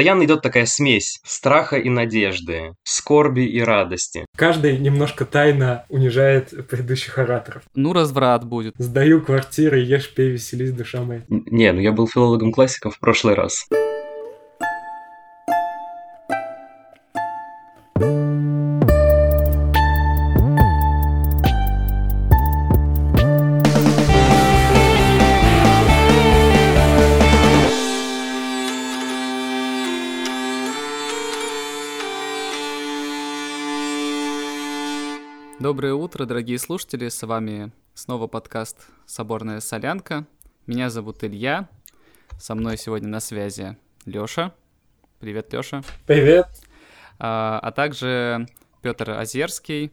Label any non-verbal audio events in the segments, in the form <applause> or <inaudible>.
постоянно идет такая смесь страха и надежды, скорби и радости. Каждый немножко тайно унижает предыдущих ораторов. Ну, разврат будет. Сдаю квартиры, ешь, пей, веселись, душа моя. Не, ну я был филологом классиков в прошлый раз. Доброе утро, дорогие слушатели. С вами снова подкаст «Соборная солянка». Меня зовут Илья. Со мной сегодня на связи Лёша. Привет, Лёша. Привет. А, а также Петр Озерский,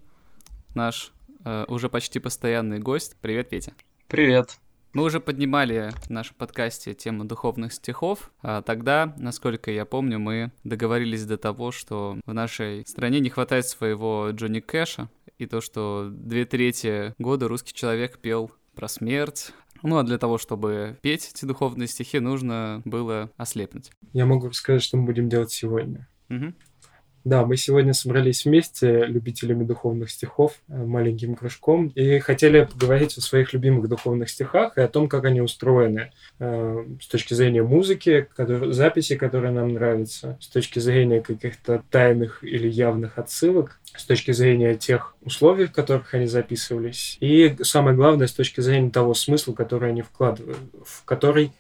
наш а, уже почти постоянный гость. Привет, Петя. Привет. Мы уже поднимали в нашем подкасте тему духовных стихов. А тогда, насколько я помню, мы договорились до того, что в нашей стране не хватает своего Джонни Кэша, и то, что две трети года русский человек пел про смерть. Ну а для того, чтобы петь эти духовные стихи, нужно было ослепнуть. Я могу рассказать, что мы будем делать сегодня. Угу. Да, мы сегодня собрались вместе, любителями духовных стихов, э, маленьким кружком, и хотели поговорить о своих любимых духовных стихах и о том, как они устроены э, с точки зрения музыки, который, записи, которые нам нравятся, с точки зрения каких-то тайных или явных отсылок, с точки зрения тех условий, в которых они записывались, и самое главное, с точки зрения того смысла, который они вкладывают, в который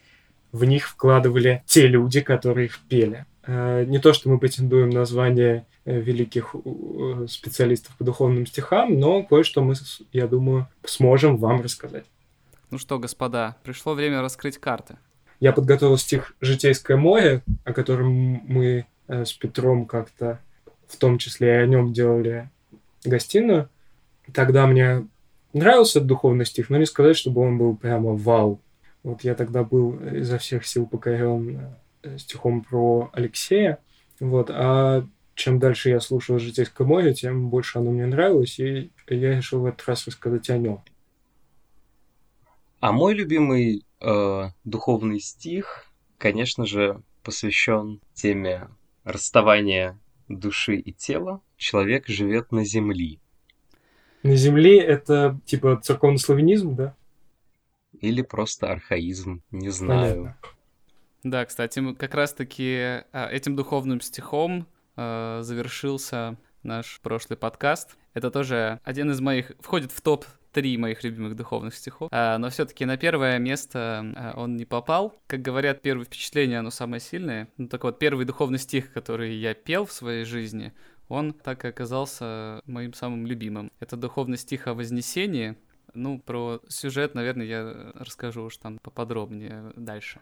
в них вкладывали те люди, которые их пели. Э, не то, что мы претендуем на звание э, великих э, специалистов по духовным стихам, но кое-что мы, я думаю, сможем вам рассказать. Ну что, господа, пришло время раскрыть карты. Я подготовил стих «Житейское море», о котором мы с Петром как-то в том числе и о нем делали гостиную. Тогда мне нравился духовный стих, но не сказать, чтобы он был прямо вау. Вот я тогда был изо всех сил покорен стихом про Алексея. Вот. А чем дальше я слушал «Житейское море», тем больше оно мне нравилось, и я решил в этот раз рассказать о нем. А мой любимый э, духовный стих, конечно же, посвящен теме расставания души и тела. Человек живет на земле. На земле это типа церковный славянизм, да? Или просто архаизм, не знаю. Понятно. Да, кстати, мы как раз-таки а, этим духовным стихом э, завершился наш прошлый подкаст. Это тоже один из моих, входит в топ три моих любимых духовных стихов. А, но все-таки на первое место а, он не попал. Как говорят, первое впечатление, оно самое сильное. Ну так вот, первый духовный стих, который я пел в своей жизни, он так и оказался моим самым любимым. Это духовный стих о Вознесении. Ну, про сюжет, наверное, я расскажу уж там поподробнее дальше.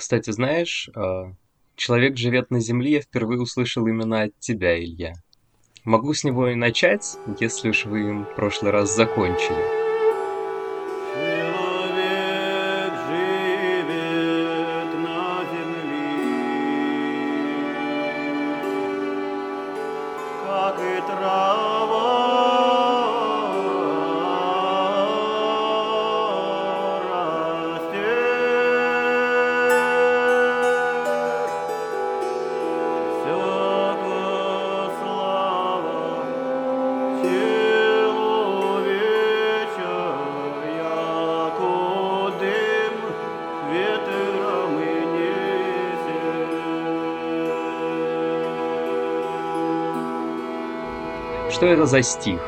Кстати, знаешь, а, «Человек живет на земле» я впервые услышал именно от тебя, Илья. Могу с него и начать, если уж вы им в прошлый раз закончили. Что это за стих?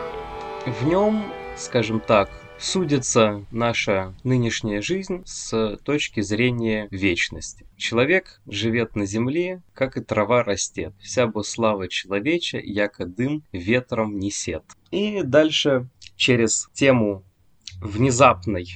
В нем, скажем так, судится наша нынешняя жизнь с точки зрения вечности. Человек живет на земле, как и трава растет. Вся бы слава человеча, яко дым ветром несет. И дальше через тему внезапной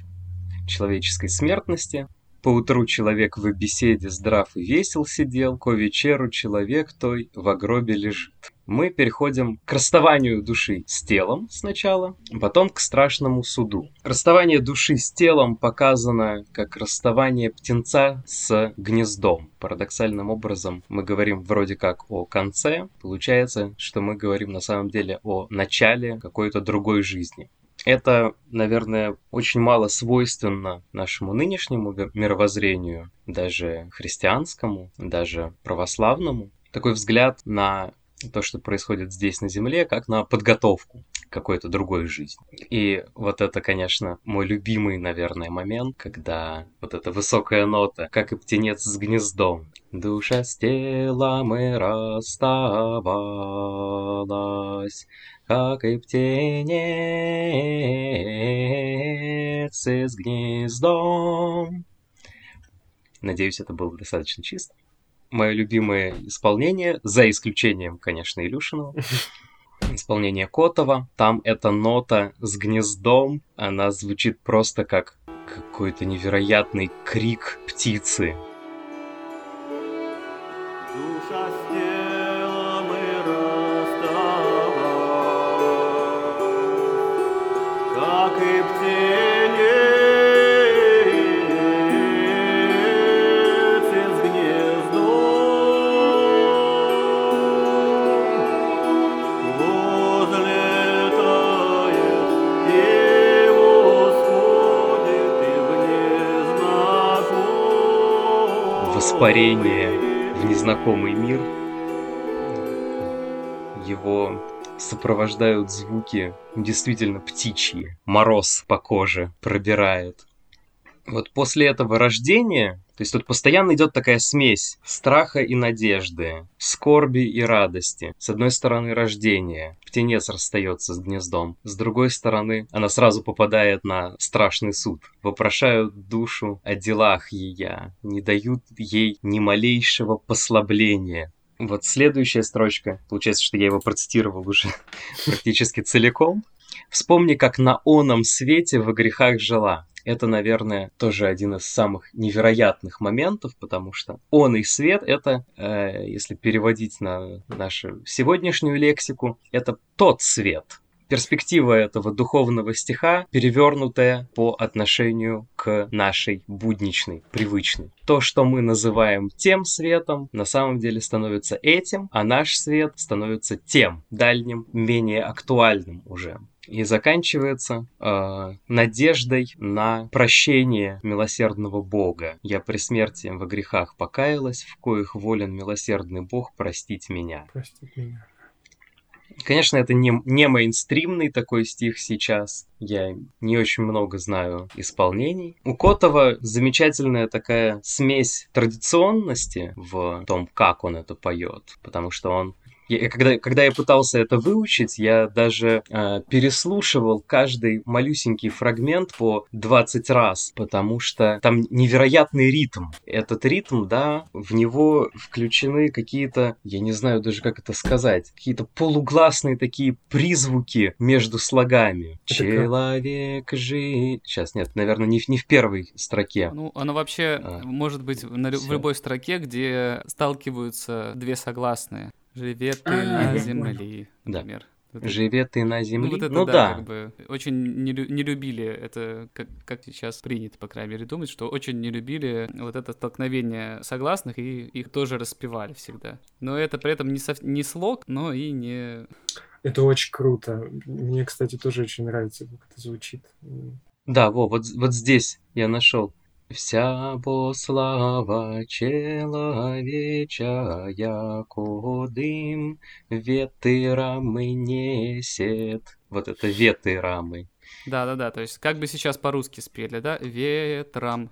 человеческой смертности Поутру человек в беседе здрав и весел сидел, ко вечеру человек той в гробе лежит. Мы переходим к расставанию души с телом сначала, потом к страшному суду. Расставание души с телом показано как расставание птенца с гнездом. Парадоксальным образом мы говорим вроде как о конце, получается, что мы говорим на самом деле о начале какой-то другой жизни. Это, наверное, очень мало свойственно нашему нынешнему мировоззрению, даже христианскому, даже православному. Такой взгляд на то, что происходит здесь на Земле, как на подготовку к какой-то другой жизни. И вот это, конечно, мой любимый, наверное, момент, когда вот эта высокая нота, как и птенец с гнездом. Душа с телом и расставалась, как и птенец с гнездом. Надеюсь, это было достаточно чисто мое любимое исполнение, за исключением, конечно, Илюшиного. <laughs> Исполнение Котова. Там эта нота с гнездом, она звучит просто как какой-то невероятный крик птицы. Испарение в незнакомый мир. Его сопровождают звуки действительно птичьи. Мороз по коже пробирает. Вот после этого рождения то есть тут постоянно идет такая смесь страха и надежды, скорби и радости. С одной стороны рождение, птенец расстается с гнездом. С другой стороны она сразу попадает на страшный суд. Вопрошают душу о делах ее, не дают ей ни малейшего послабления. Вот следующая строчка, получается, что я его процитировал уже <laughs> практически целиком. Вспомни, как на оном свете во грехах жила, это, наверное, тоже один из самых невероятных моментов, потому что он и свет — это, э, если переводить на нашу сегодняшнюю лексику, это тот свет, перспектива этого духовного стиха перевернутая по отношению к нашей будничной, привычной. То, что мы называем тем светом, на самом деле становится этим, а наш свет становится тем, дальним, менее актуальным уже и заканчивается э, надеждой на прощение милосердного Бога. Я при смерти во грехах покаялась, в коих волен милосердный Бог простить меня. Простить меня. Конечно, это не, не мейнстримный такой стих сейчас. Я не очень много знаю исполнений. У Котова замечательная такая смесь традиционности в том, как он это поет, потому что он я, когда, когда я пытался это выучить, я даже э, переслушивал каждый малюсенький фрагмент по 20 раз, потому что там невероятный ритм. Этот ритм, да, в него включены какие-то, я не знаю даже как это сказать, какие-то полугласные такие призвуки между слогами. Это Человек жи... Сейчас, нет, наверное, не, не в первой строке. Ну, оно вообще а, может быть на, в любой строке, где сталкиваются две согласные. Живе ты на земле, например. Да. Живе ты на земле. Ну, вот это, ну да, да. Как бы очень не, не любили это, как, как сейчас принято, по крайней мере, думать, что очень не любили вот это столкновение согласных, и их тоже распевали всегда. Но это при этом не, со, не слог, но и не... Это очень круто. Мне, кстати, тоже очень нравится, как это звучит. Да, во, вот, вот здесь я нашел. Вся бо слава человеча, яко дым, ветырамы несет. Вот это ветырамы. Да-да-да, то есть как бы сейчас по-русски спели, да? Ветрам.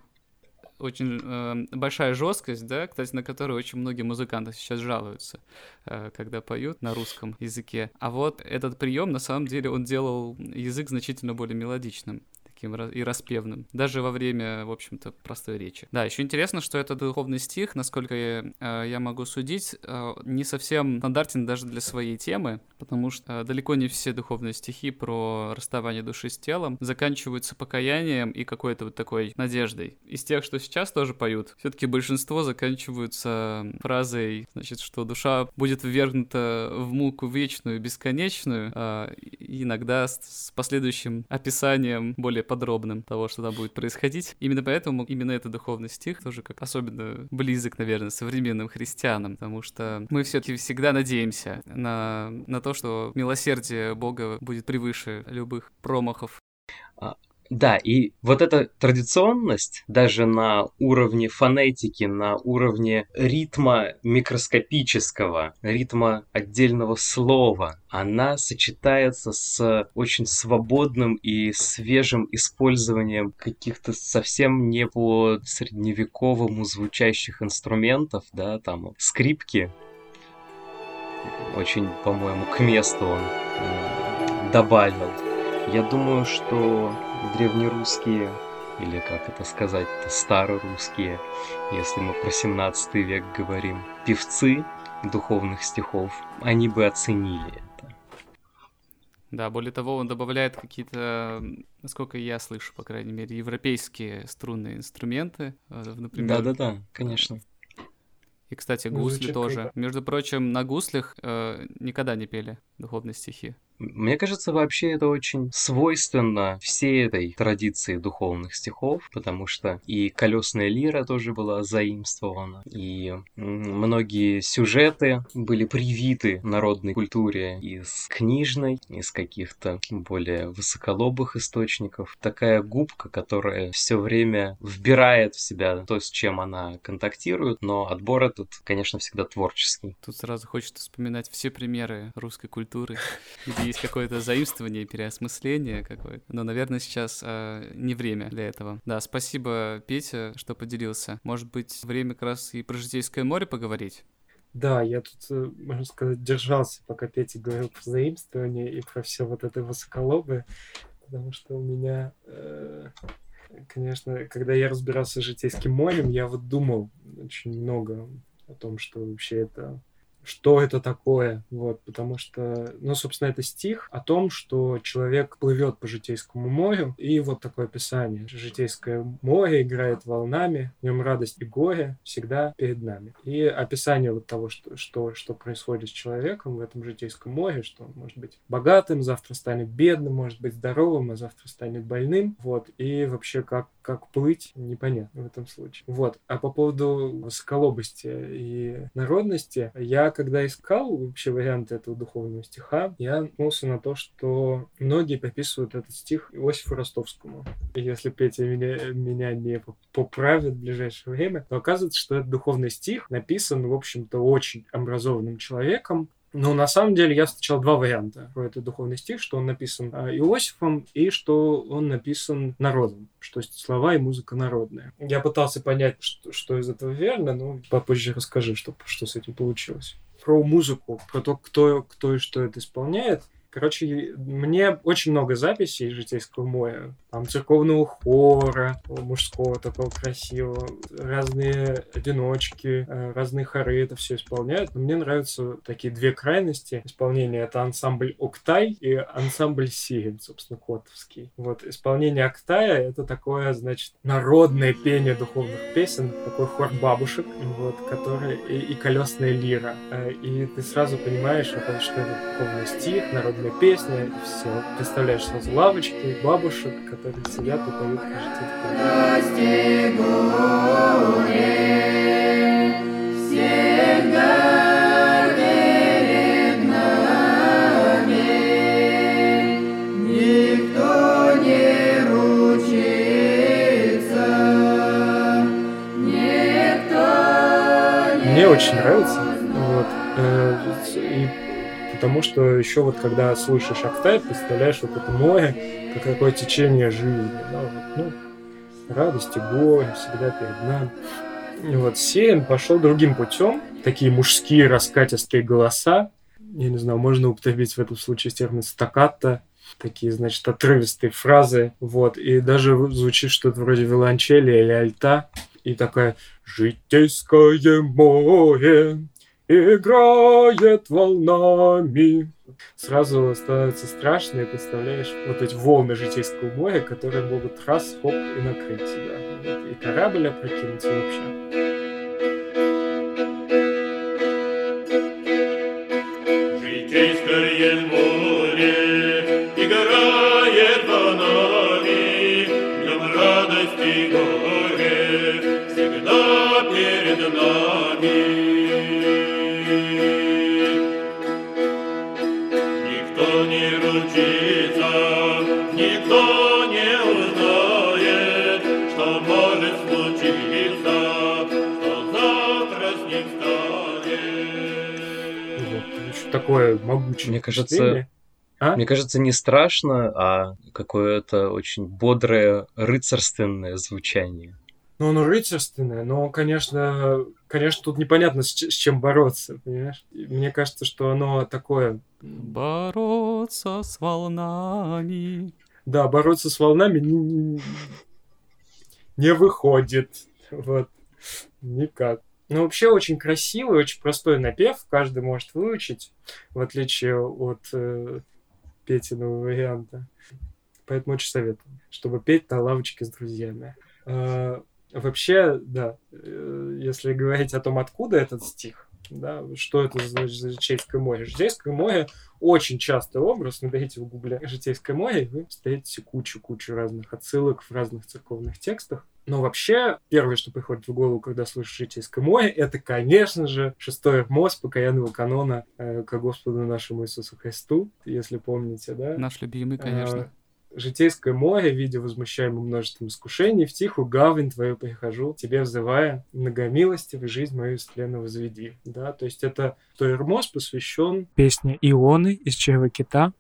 Очень э, большая жесткость, да, кстати, на которую очень многие музыканты сейчас жалуются, э, когда поют на русском языке. А вот этот прием, на самом деле, он делал язык значительно более мелодичным таким и распевным, даже во время, в общем-то, простой речи. Да, еще интересно, что это духовный стих, насколько я, э, я могу судить, э, не совсем стандартен даже для своей темы, потому что э, далеко не все духовные стихи про расставание души с телом заканчиваются покаянием и какой-то вот такой надеждой. Из тех, что сейчас тоже поют, все-таки большинство заканчиваются фразой, значит, что душа будет ввергнута в муку вечную, бесконечную, иногда с последующим описанием более подробным того, что там будет происходить. Именно поэтому именно этот духовный стих тоже как особенно близок, наверное, современным христианам, потому что мы все-таки всегда надеемся на, на то, что милосердие Бога будет превыше любых промахов Да, и вот эта традиционность даже на уровне фонетики, на уровне ритма микроскопического, ритма отдельного слова, она сочетается с очень свободным и свежим использованием каких-то совсем не по средневековому звучащих инструментов, да, там скрипки. Очень, по-моему, к месту он добавил. Я думаю, что древнерусские, или как это сказать, старорусские, если мы про 17 век говорим, певцы духовных стихов, они бы оценили это. Да, более того, он добавляет какие-то, насколько я слышу, по крайней мере, европейские струнные инструменты, э, например. Да-да-да, конечно. И, кстати, гусли тоже. Круто. Между прочим, на гуслях э, никогда не пели духовные стихи. Мне кажется, вообще это очень свойственно всей этой традиции духовных стихов, потому что и колесная лира тоже была заимствована, и многие сюжеты были привиты народной культуре из книжной, из каких-то более высоколобых источников. Такая губка, которая все время вбирает в себя то, с чем она контактирует, но отбор этот, конечно, всегда творческий. Тут сразу хочется вспоминать все примеры русской культуры, <laughs> есть какое-то заимствование, переосмысление какое-то. Но, наверное, сейчас э, не время для этого. Да, спасибо, Петя, что поделился. Может быть, время как раз и про Житейское море поговорить? Да, я тут, э, можно сказать, держался, пока Петя говорил про заимствование и про все вот это высоколобое, потому что у меня, э, конечно, когда я разбирался с Житейским морем, я вот думал очень много о том, что вообще это что это такое, вот, потому что, ну, собственно, это стих о том, что человек плывет по житейскому морю, и вот такое описание. Житейское море играет волнами, в нем радость и горе всегда перед нами. И описание вот того, что, что, что происходит с человеком в этом житейском море, что он может быть богатым, завтра станет бедным, может быть здоровым, а завтра станет больным, вот, и вообще как, как плыть, непонятно в этом случае. Вот, а по поводу высоколобости и народности, я когда искал вообще варианты этого духовного стиха, я наткнулся на то, что многие приписывают этот стих Иосифу Ростовскому. И если Петя меня, меня не поправит в ближайшее время, то оказывается, что этот духовный стих написан, в общем-то, очень образованным человеком, но на самом деле я встречал два варианта про этот духовный стих, что он написан а, Иосифом и что он написан народом, что слова и музыка народная. Я пытался понять, что, что из этого верно, но попозже расскажи, что, что с этим получилось про музыку, про то, кто, кто и что это исполняет. Короче, мне очень много записей житейского моря. Там церковного хора, мужского такого красивого, разные одиночки, э, разные хоры это все исполняют. Но мне нравятся такие две крайности исполнения. Это ансамбль Октай и ансамбль Сирин, собственно, Котовский. Вот, исполнение Октая — это такое, значит, народное пение духовных песен, такой хор бабушек, вот, который и, и колесная лира. Э, и ты сразу понимаешь, что это духовный стих, народный народная песня, и все. Представляешь сразу лавочки, бабушек, которые сидят и поют каждый Мне очень нравится. И Потому что еще вот когда слышишь Актай, представляешь вот это море, как какое течение жизни. Да, вот, ну, радости, горе всегда перед нами. И вот Сеян пошел другим путем. Такие мужские раскатистые голоса. Я не знаю, можно употребить в этом случае термин стаккато. Такие, значит, отрывистые фразы. Вот. И даже звучит что-то вроде виолончели или альта. И такая «Житейское море, играет волнами. Сразу становится страшно, и представляешь вот эти волны житейского моря, которые могут раз, хоп, и накрыть тебя. И корабль опрокинуть, и вообще. Такое могучее Мне кажется, а? Мне кажется, не страшно, а какое-то очень бодрое рыцарственное звучание. Ну, оно рыцарственное, но, конечно, конечно, тут непонятно, с, с чем бороться, понимаешь? Мне кажется, что оно такое... Бороться с волнами. Да, бороться с волнами не, не выходит. Вот. Никак. Ну, вообще очень красивый, очень простой напев, каждый может выучить, в отличие от э, Петиного варианта. Поэтому очень советую, чтобы петь на лавочке с друзьями. А, вообще, да, э, если говорить о том, откуда этот стих, да, что это значит за Житейское море. Житейское море очень частый образ, наберите в гугле Житейское море, и вы встретите кучу-кучу разных отсылок в разных церковных текстах. Но вообще, первое, что приходит в голову, когда слышишь «Житейское море», это, конечно же, шестой мост покаянного канона э, к Господу нашему Иисусу Христу, если помните, да? Наш любимый, конечно. Э, Житейское море, видя возмущаемым множеством искушений, в тихую гавань твою прихожу, тебе взывая, многомилостивый жизнь мою истленно возведи. Да, то есть это Тойермос посвящен песне Ионы из Чрева кита,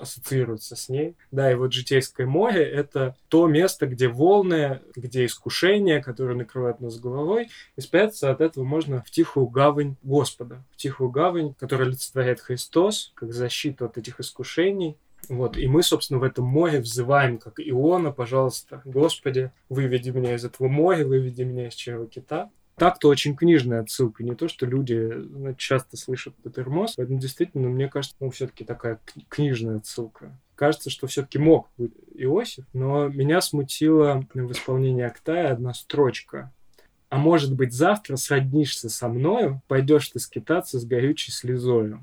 ассоциируется с ней. Да, и вот Житейское море — это то место, где волны, где искушения, которые накрывают нас головой, и спрятаться от этого можно в тихую гавань Господа, в тихую гавань, которая олицетворяет Христос, как защиту от этих искушений. Вот, и мы, собственно, в этом море взываем, как Иона, пожалуйста, Господи, выведи меня из этого моря, выведи меня из черва кита так-то очень книжная отсылка, не то, что люди ну, часто слышат Петермос, поэтому действительно, мне кажется, ну, все-таки такая книжная отсылка. Кажется, что все-таки мог быть Иосиф, но меня смутила в исполнении Актая одна строчка. А может быть, завтра сроднишься со мною, пойдешь ты скитаться с горючей слезою.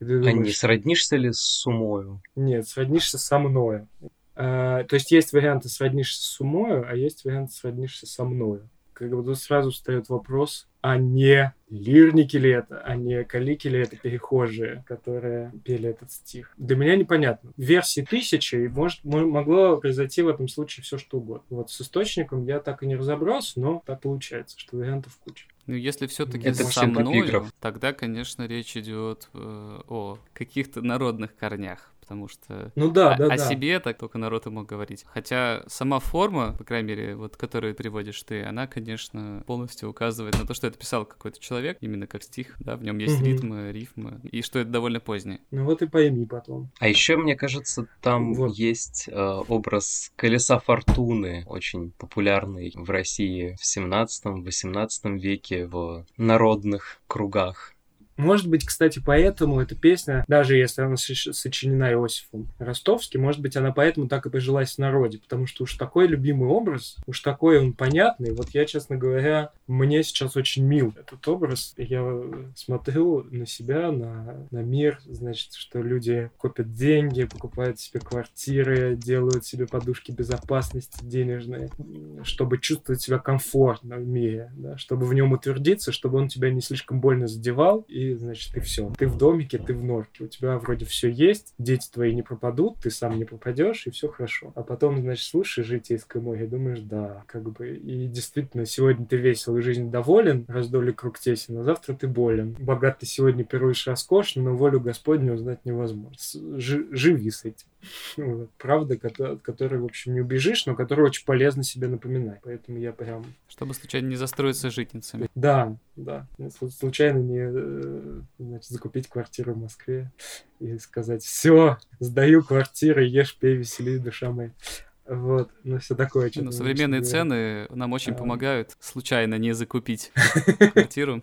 Думаешь, а не сроднишься ли с сумою? Нет, сроднишься со мною. А, то есть есть варианты сроднишься с сумою, а есть варианты сроднишься со мною как бы тут сразу встает вопрос, а не лирники ли это, а не калики ли это перехожие, которые пели этот стих. Для меня непонятно. В версии тысячи может, могло произойти в этом случае все что угодно. Вот с источником я так и не разобрался, но так получается, что вариантов куча. Ну, если все-таки со мною, тогда, конечно, речь идет э, о каких-то народных корнях потому что ну да, о, да, о да. себе так только народ и мог говорить. Хотя сама форма, по крайней мере, вот которую приводишь ты, она, конечно, полностью указывает на то, что это писал какой-то человек, именно как стих, да, в нем есть угу. ритмы, рифмы, и что это довольно позднее. Ну вот и пойми потом. А еще, мне кажется, там вот. есть э, образ колеса фортуны, очень популярный в России в 17-18 веке в народных кругах. Может быть, кстати, поэтому эта песня, даже если она сочинена Иосифом Ростовским, может быть, она поэтому так и прижилась в народе, потому что уж такой любимый образ, уж такой он понятный. Вот я, честно говоря, мне сейчас очень мил этот образ. Я смотрю на себя, на, на мир, значит, что люди копят деньги, покупают себе квартиры, делают себе подушки безопасности денежные, чтобы чувствовать себя комфортно в мире, да, чтобы в нем утвердиться, чтобы он тебя не слишком больно задевал и значит, ты все. Ты в домике, ты в норке. У тебя вроде все есть, дети твои не пропадут, ты сам не пропадешь, и все хорошо. А потом, значит, слушаешь житейское море, думаешь, да, как бы, и действительно, сегодня ты весел и жизнь доволен, раздолье круг тесен, а завтра ты болен. Богат ты сегодня пируешь роскошно, но волю Господню узнать невозможно. Ж живи с этим. Правда, от которой, в общем, не убежишь, но которую очень полезно себе напоминать. Поэтому я прям... Чтобы случайно не застроиться житницами. Да, да. Случайно не э, значит, закупить квартиру в Москве и сказать, все, сдаю квартиру, ешь, пей, весели, душа моя. Вот, ну все такое. Ну, современные цены нам очень а... помогают случайно не закупить <laughs> квартиру.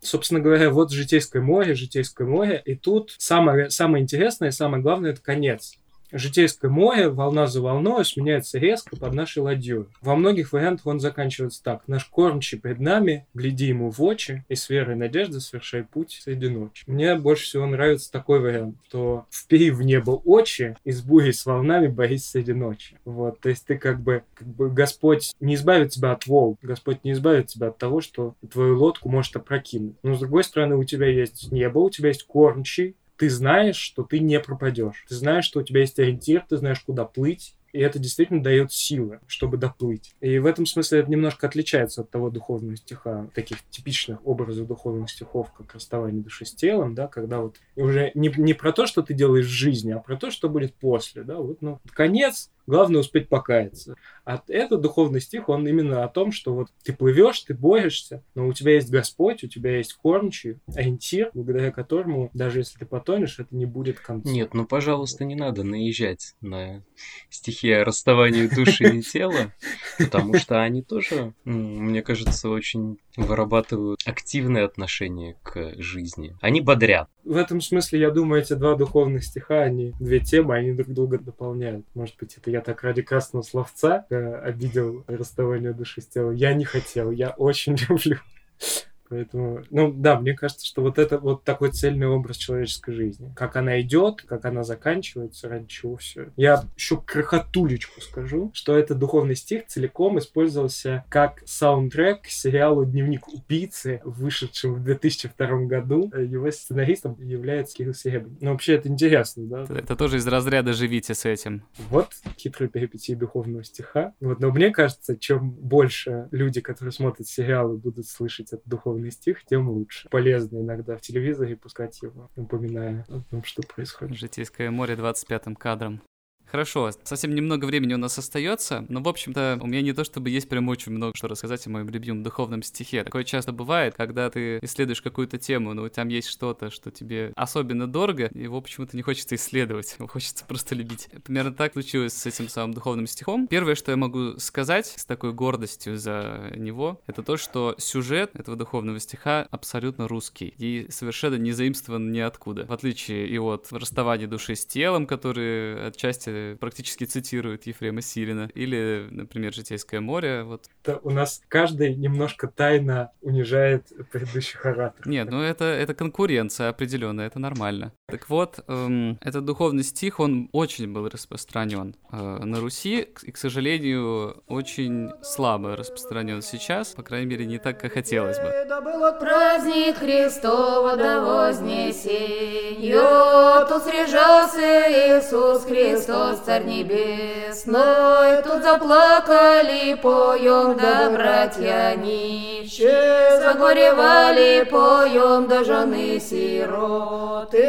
Собственно говоря, вот Житейское море, Житейское море, и тут самое, самое интересное, самое главное — это конец. Житейское море, волна за волной, сменяется резко под нашей ладьей. Во многих вариантах он заканчивается так. Наш кормчий пред нами, гляди ему в очи, и с верой и совершай путь среди ночи. Мне больше всего нравится такой вариант, то впери в небо очи, и с бурей с волнами борись среди ночи. Вот, то есть ты как бы, как бы Господь не избавит тебя от волн, Господь не избавит тебя от того, что твою лодку может опрокинуть. Но с другой стороны, у тебя есть небо, у тебя есть кормчий, ты знаешь, что ты не пропадешь. Ты знаешь, что у тебя есть ориентир, ты знаешь, куда плыть, И это действительно дает силы, чтобы доплыть. И в этом смысле это немножко отличается от того духовного стиха, таких типичных образов духовных стихов, как расставание души с телом, да, когда вот уже не, не про то, что ты делаешь в жизни, а про то, что будет после, да, вот, ну, конец, Главное успеть покаяться. А этот духовный стих, он именно о том, что вот ты плывешь, ты борешься, но у тебя есть Господь, у тебя есть кормчий, ориентир, благодаря которому, даже если ты потонешь, это не будет концом. Нет, ну, пожалуйста, не надо наезжать на стихи о расставании души и тела, потому что они тоже, мне кажется, очень вырабатывают активное отношение к жизни. Они бодрят. В этом смысле, я думаю, эти два духовных стиха, они две темы, они друг друга дополняют. Может быть, это я так ради красного словца э, обидел расставание души с телом. Я не хотел, я очень <laughs> люблю Поэтому, ну да, мне кажется, что вот это вот такой цельный образ человеческой жизни. Как она идет, как она заканчивается, ради чего все. Я еще крохотулечку скажу, что этот духовный стих целиком использовался как саундтрек к сериалу «Дневник убийцы», вышедшем в 2002 году. Его сценаристом является Кирилл Серебрин. Ну, вообще, это интересно, да? Это, это тоже из разряда «живите с этим». Вот хитрые перипетии духовного стиха. Вот, но мне кажется, чем больше люди, которые смотрят сериалы, будут слышать этот духовный духовный стих, тем лучше. Полезно иногда в телевизоре пускать его, напоминая о том, что происходит. Житейское море 25-м кадром. Хорошо, совсем немного времени у нас остается, но, в общем-то, у меня не то чтобы есть прям очень много что рассказать о моем любимом духовном стихе. Такое часто бывает, когда ты исследуешь какую-то тему, но там есть что-то, что тебе особенно дорого, и его почему-то не хочется исследовать, <laughs> хочется просто любить. Примерно так случилось с этим самым духовным стихом. Первое, что я могу сказать с такой гордостью за него, это то, что сюжет этого духовного стиха абсолютно русский и совершенно не заимствован ниоткуда. В отличие и от расставания души с телом, который отчасти практически цитирует Ефрема Сирина. Или, например, «Житейское море». Вот. Это у нас каждый немножко тайно унижает предыдущих ораторов. Нет, ну это, это конкуренция определенная, это нормально. Так вот, эм, этот духовный стих, он очень был распространен э, на Руси, и, к сожалению, очень слабо распространен сейчас, по крайней мере, не так, как хотелось бы. Да был праздник Христова до вознесения, тут срежался Иисус Христос, Христос, Царь Небесный, тут заплакали, поем, да братья нищие, загоревали, поем, да жены сироты,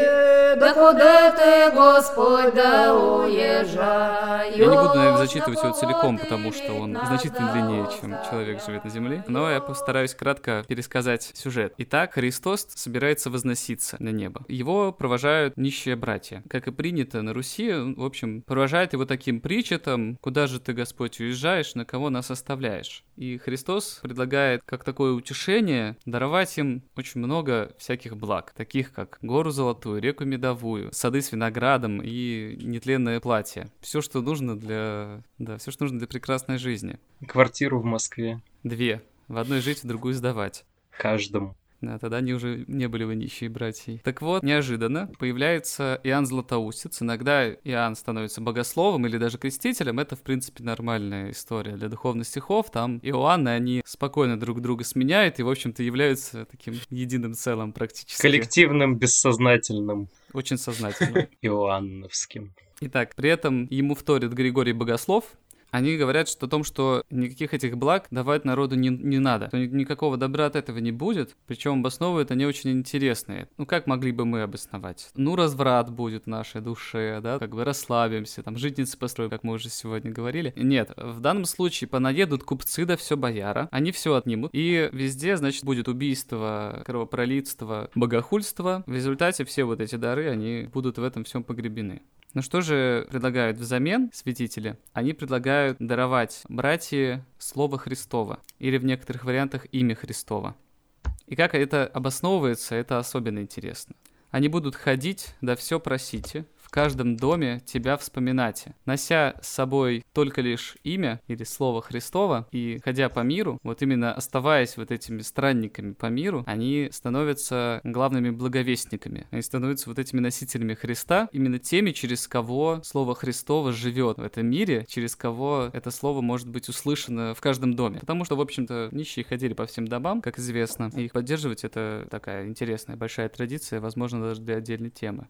да куда ты, Господь, да уезжаю. Я не буду, наверное, зачитывать его целиком, потому что он значительно длиннее, чем человек живет на земле, но я постараюсь кратко пересказать сюжет. Итак, Христос собирается возноситься на небо. Его провожают нищие братья. Как и принято на Руси, в общем, провожает его таким причетом, куда же ты, Господь, уезжаешь, на кого нас оставляешь. И Христос предлагает, как такое утешение, даровать им очень много всяких благ, таких как гору золотую, реку медовую, сады с виноградом и нетленное платье. Все, что нужно для... Да, все, что нужно для прекрасной жизни. Квартиру в Москве. Две. В одной жить, в другую сдавать. Каждому. Да, тогда они уже не были бы нищие братья. Так вот, неожиданно появляется Иоанн Златоустец. Иногда Иоанн становится богословом или даже крестителем. Это, в принципе, нормальная история для духовных стихов. Там Иоанны, они спокойно друг друга сменяют и, в общем-то, являются таким единым целым практически. Коллективным, бессознательным. Очень сознательным. <laughs> Иоанновским. Итак, при этом ему вторит Григорий Богослов, они говорят что о том, что никаких этих благ давать народу не, не надо, что никакого добра от этого не будет, причем обосновывают они очень интересные. Ну, как могли бы мы обосновать? Ну, разврат будет в нашей душе, да, как бы расслабимся, там, житницы построим, как мы уже сегодня говорили. Нет, в данном случае понаедут купцы да все бояра, они все отнимут, и везде, значит, будет убийство, кровопролитство, богохульство. В результате все вот эти дары, они будут в этом всем погребены. Но что же предлагают взамен святители? Они предлагают даровать братья Слово Христово, или в некоторых вариантах имя Христово. И как это обосновывается, это особенно интересно. Они будут ходить, да все просите, каждом доме тебя вспоминайте, нося с собой только лишь имя или слово Христова и ходя по миру, вот именно оставаясь вот этими странниками по миру, они становятся главными благовестниками, они становятся вот этими носителями Христа, именно теми, через кого слово Христово живет в этом мире, через кого это слово может быть услышано в каждом доме. Потому что, в общем-то, нищие ходили по всем домам, как известно, и их поддерживать это такая интересная большая традиция, возможно, даже для отдельной темы.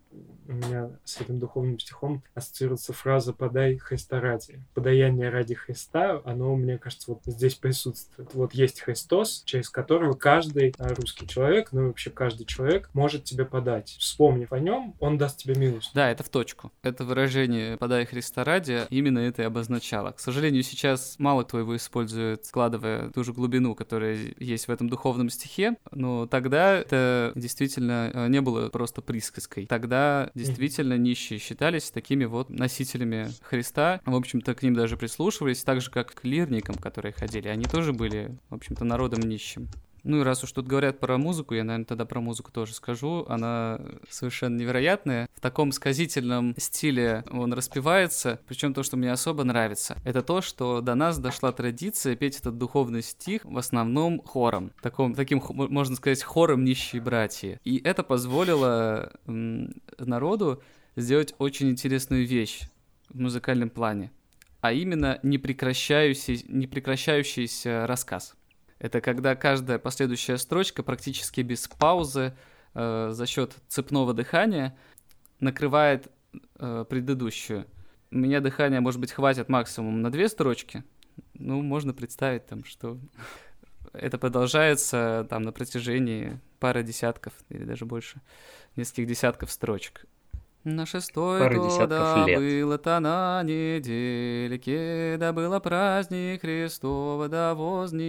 У меня с этим этим духовным стихом ассоциируется фраза «подай Христа ради». Подаяние ради Христа, оно, мне кажется, вот здесь присутствует. Вот есть Христос, через которого каждый а, русский человек, ну и вообще каждый человек может тебе подать. Вспомнив о нем, он даст тебе милость. Да, это в точку. Это выражение «подай Христа ради» именно это и обозначало. К сожалению, сейчас мало кто его использует, складывая ту же глубину, которая есть в этом духовном стихе, но тогда это действительно э, не было просто присказкой. Тогда действительно нищие считались такими вот носителями Христа. В общем-то, к ним даже прислушивались, так же, как к лирникам, которые ходили. Они тоже были, в общем-то, народом нищим. Ну и раз уж тут говорят про музыку, я, наверное, тогда про музыку тоже скажу. Она совершенно невероятная. В таком сказительном стиле он распевается. Причем то, что мне особо нравится, это то, что до нас дошла традиция петь этот духовный стих в основном хором. Таком, таким, можно сказать, хором нищие братья. И это позволило народу сделать очень интересную вещь в музыкальном плане, а именно непрекращающийся, непрекращающийся рассказ. Это когда каждая последующая строчка практически без паузы э, за счет цепного дыхания накрывает э, предыдущую. У меня дыхания, может быть, хватит максимум на две строчки. Ну, можно представить там, что это продолжается там на протяжении пары десятков или даже больше, нескольких десятков строчек. На шестой Пара то десятков да лет. было-то на недельке, да было праздник Христова, да вознесенье,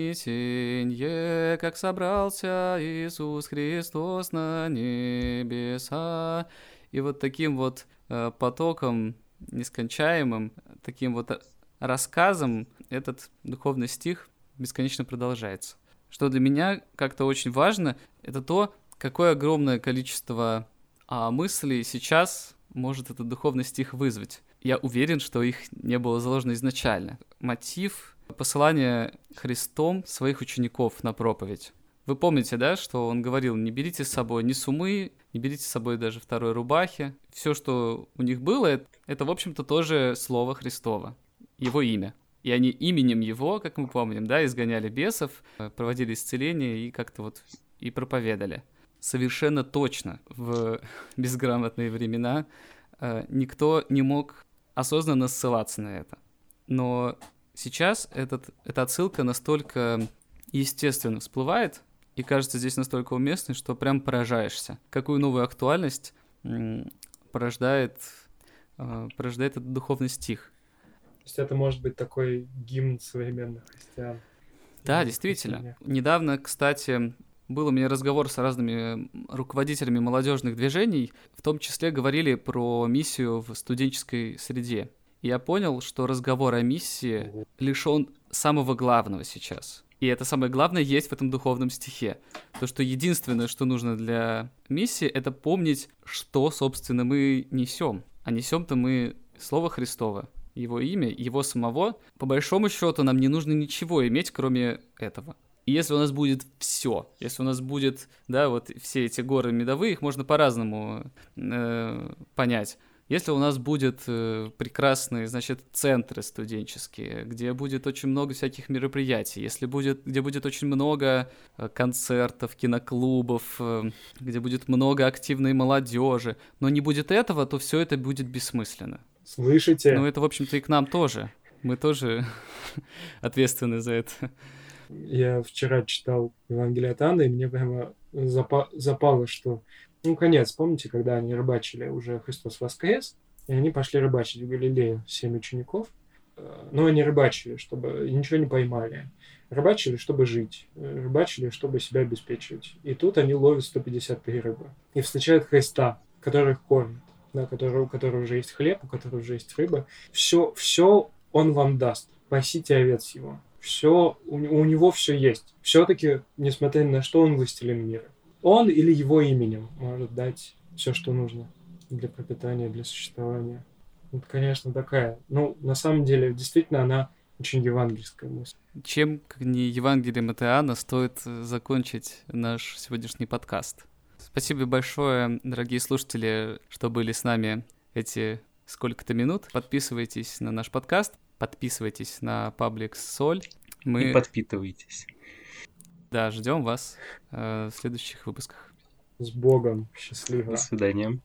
как собрался Иисус Христос на небеса. И вот таким вот э, потоком нескончаемым, таким вот э, рассказом этот духовный стих бесконечно продолжается. Что для меня как-то очень важно, это то, какое огромное количество а мысли сейчас может этот духовный стих вызвать. Я уверен, что их не было заложено изначально. Мотив посылания Христом своих учеников на проповедь. Вы помните, да, что он говорил, не берите с собой ни сумы, не берите с собой даже второй рубахи. Все, что у них было, это, это в общем-то, тоже слово Христова, его имя. И они именем его, как мы помним, да, изгоняли бесов, э, проводили исцеление и как-то вот и проповедали совершенно точно в <laughs> безграмотные времена э, никто не мог осознанно ссылаться на это. Но сейчас этот, эта отсылка настолько естественно всплывает и кажется здесь настолько уместной, что прям поражаешься. Какую новую актуальность порождает, э, порождает этот духовный стих. То есть это может быть такой гимн современных христиан. Да, действительно. христиане. Недавно, кстати, был у меня разговор с разными руководителями молодежных движений, в том числе говорили про миссию в студенческой среде. И я понял, что разговор о миссии лишен самого главного сейчас. И это самое главное есть в этом духовном стихе. То, что единственное, что нужно для миссии, это помнить, что, собственно, мы несем. А несем-то мы Слово Христово, Его имя, Его самого. По большому счету нам не нужно ничего иметь, кроме этого. И если у нас будет все, если у нас будет, да, вот все эти горы медовые, их можно по-разному э, понять. Если у нас будет э, прекрасные, значит, центры студенческие, где будет очень много всяких мероприятий, если будет, где будет очень много э, концертов, киноклубов, э, где будет много активной молодежи, но не будет этого, то все это будет бессмысленно. Слышите? Ну это, в общем-то, и к нам тоже. Мы тоже <laughs> ответственны за это. Я вчера читал Евангелие от Анны, и мне прямо запа- запало, что... Ну, конец, помните, когда они рыбачили, уже Христос воскрес, и они пошли рыбачить в Галилею, семь учеников. Э, Но они рыбачили, чтобы... ничего не поймали. Рыбачили, чтобы жить. э, Рыбачили, чтобы себя обеспечивать. И тут они ловят 153 рыбы. И встречают Христа, который их кормит. Да, который, у которого уже есть хлеб, у которого уже есть рыба. Все, все он вам даст. Пасите овец его все, у, у него все есть. Все-таки, несмотря на что, он властелин мира. Он или его именем может дать все, что нужно для пропитания, для существования. Вот, конечно, такая. Ну, на самом деле, действительно, она очень евангельская мысль. Чем, как не Евангелием от Иоанна, стоит э, закончить наш сегодняшний подкаст. Спасибо большое, дорогие слушатели, что были с нами эти сколько-то минут. Подписывайтесь на наш подкаст, подписывайтесь на паблик Соль. Мы, И подпитывайтесь. да, ждем вас э, в следующих выпусках. С Богом. Счастливо. До свидания.